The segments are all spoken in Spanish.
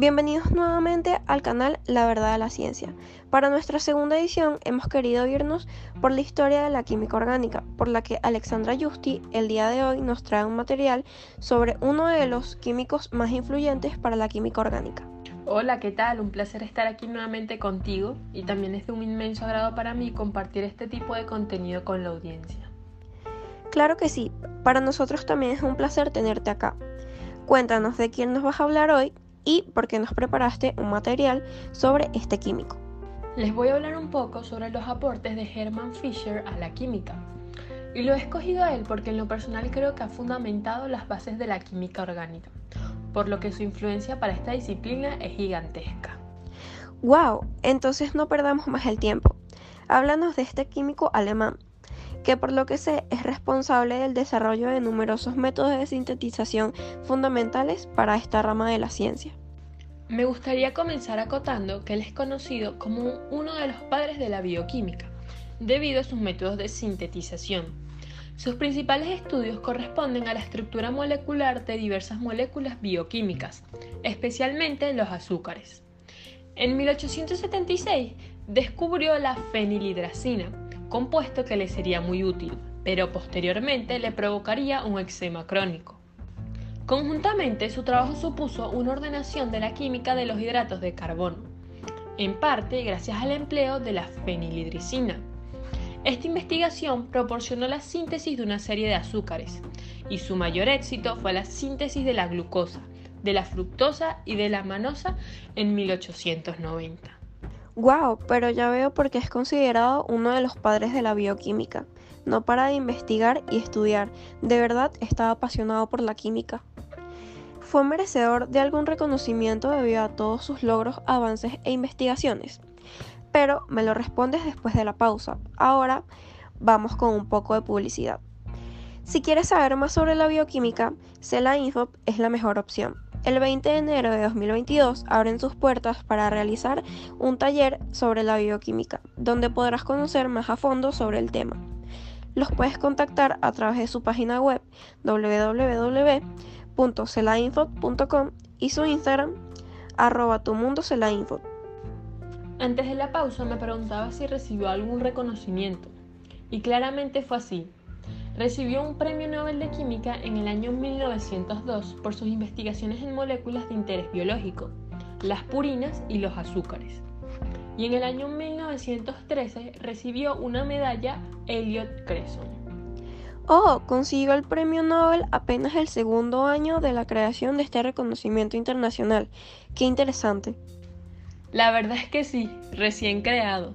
Bienvenidos nuevamente al canal La Verdad de la Ciencia. Para nuestra segunda edición hemos querido irnos por la historia de la química orgánica, por la que Alexandra Justi el día de hoy nos trae un material sobre uno de los químicos más influyentes para la química orgánica. Hola, ¿qué tal? Un placer estar aquí nuevamente contigo y también es de un inmenso agrado para mí compartir este tipo de contenido con la audiencia. Claro que sí, para nosotros también es un placer tenerte acá. Cuéntanos de quién nos vas a hablar hoy y por qué nos preparaste un material sobre este químico. Les voy a hablar un poco sobre los aportes de Hermann Fischer a la química. Y lo he escogido a él porque en lo personal creo que ha fundamentado las bases de la química orgánica, por lo que su influencia para esta disciplina es gigantesca. ¡Wow! Entonces no perdamos más el tiempo. Háblanos de este químico alemán, que por lo que sé es responsable del desarrollo de numerosos métodos de sintetización fundamentales para esta rama de la ciencia. Me gustaría comenzar acotando que él es conocido como uno de los padres de la bioquímica, debido a sus métodos de sintetización. Sus principales estudios corresponden a la estructura molecular de diversas moléculas bioquímicas, especialmente los azúcares. En 1876 descubrió la fenilhidracina, compuesto que le sería muy útil, pero posteriormente le provocaría un eczema crónico. Conjuntamente, su trabajo supuso una ordenación de la química de los hidratos de carbono, en parte gracias al empleo de la fenilhidricina. Esta investigación proporcionó la síntesis de una serie de azúcares, y su mayor éxito fue la síntesis de la glucosa, de la fructosa y de la manosa en 1890. Wow, pero ya veo por qué es considerado uno de los padres de la bioquímica. No para de investigar y estudiar, de verdad estaba apasionado por la química. Fue merecedor de algún reconocimiento debido a todos sus logros, avances e investigaciones. Pero me lo respondes después de la pausa. Ahora vamos con un poco de publicidad. Si quieres saber más sobre la bioquímica, Cela Info es la mejor opción. El 20 de enero de 2022 abren sus puertas para realizar un taller sobre la bioquímica, donde podrás conocer más a fondo sobre el tema. Los puedes contactar a través de su página web www.celainfo.com y su Instagram arroba tu mundo Antes de la pausa me preguntaba si recibió algún reconocimiento y claramente fue así. Recibió un premio Nobel de Química en el año 1902 por sus investigaciones en moléculas de interés biológico, las purinas y los azúcares. Y en el año 1913 recibió una medalla Elliot Cresson. Oh, consiguió el premio Nobel apenas el segundo año de la creación de este reconocimiento internacional. Qué interesante. La verdad es que sí, recién creado.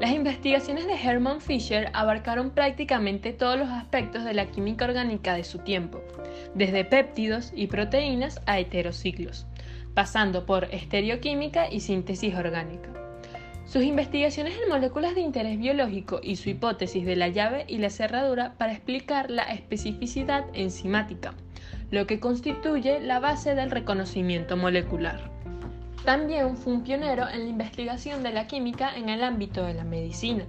Las investigaciones de Hermann Fischer abarcaron prácticamente todos los aspectos de la química orgánica de su tiempo, desde péptidos y proteínas a heterociclos, pasando por estereoquímica y síntesis orgánica. Sus investigaciones en moléculas de interés biológico y su hipótesis de la llave y la cerradura para explicar la especificidad enzimática, lo que constituye la base del reconocimiento molecular. También fue un pionero en la investigación de la química en el ámbito de la medicina,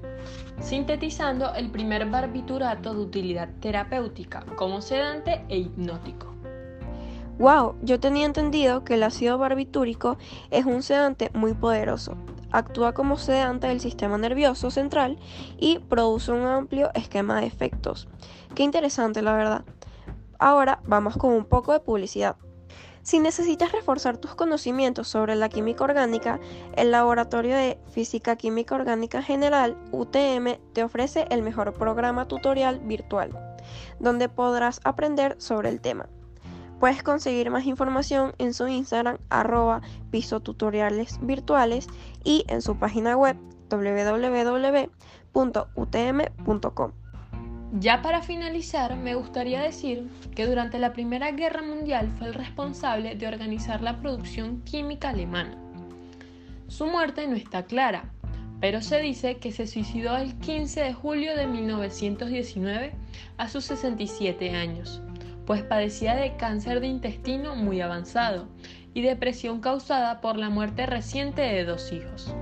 sintetizando el primer barbiturato de utilidad terapéutica como sedante e hipnótico. Wow, yo tenía entendido que el ácido barbitúrico es un sedante muy poderoso. Actúa como sedante del sistema nervioso central y produce un amplio esquema de efectos. Qué interesante, la verdad. Ahora vamos con un poco de publicidad. Si necesitas reforzar tus conocimientos sobre la química orgánica, el Laboratorio de Física Química Orgánica General, UTM, te ofrece el mejor programa tutorial virtual, donde podrás aprender sobre el tema. Puedes conseguir más información en su Instagram arroba pisotutoriales virtuales y en su página web www.utm.com. Ya para finalizar, me gustaría decir que durante la Primera Guerra Mundial fue el responsable de organizar la producción química alemana. Su muerte no está clara, pero se dice que se suicidó el 15 de julio de 1919 a sus 67 años, pues padecía de cáncer de intestino muy avanzado y depresión causada por la muerte reciente de dos hijos.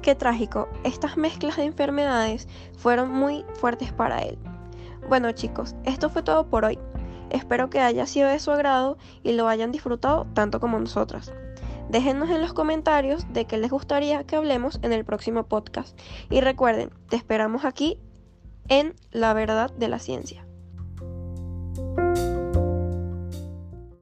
Qué trágico, estas mezclas de enfermedades fueron muy fuertes para él. Bueno chicos, esto fue todo por hoy. Espero que haya sido de su agrado y lo hayan disfrutado tanto como nosotras. Déjenos en los comentarios de qué les gustaría que hablemos en el próximo podcast. Y recuerden, te esperamos aquí en La Verdad de la Ciencia.